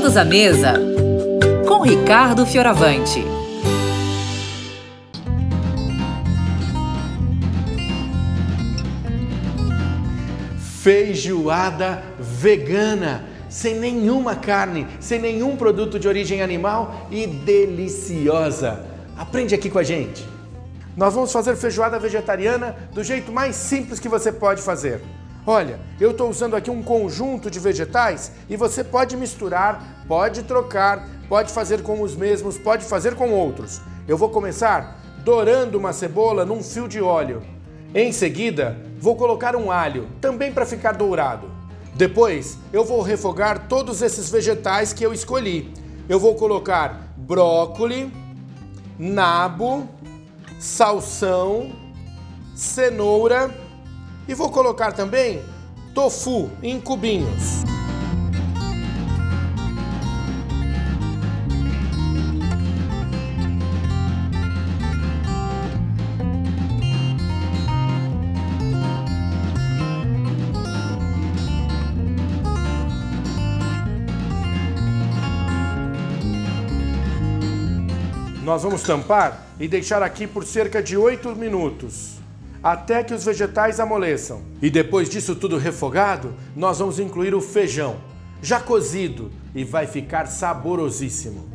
Todos à mesa com Ricardo Fioravante. Feijoada vegana, sem nenhuma carne, sem nenhum produto de origem animal e deliciosa. Aprende aqui com a gente. Nós vamos fazer feijoada vegetariana do jeito mais simples que você pode fazer. Olha, eu estou usando aqui um conjunto de vegetais e você pode misturar, pode trocar, pode fazer com os mesmos, pode fazer com outros. Eu vou começar dourando uma cebola num fio de óleo. Em seguida, vou colocar um alho, também para ficar dourado. Depois, eu vou refogar todos esses vegetais que eu escolhi. Eu vou colocar brócoli, nabo, salsão, cenoura e vou colocar também tofu em cubinhos. Nós vamos tampar e deixar aqui por cerca de 8 minutos até que os vegetais amoleçam. E depois disso tudo refogado, nós vamos incluir o feijão, já cozido, e vai ficar saborosíssimo.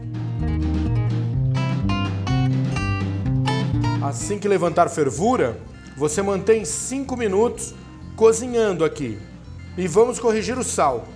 Assim que levantar fervura, você mantém 5 minutos cozinhando aqui. E vamos corrigir o sal.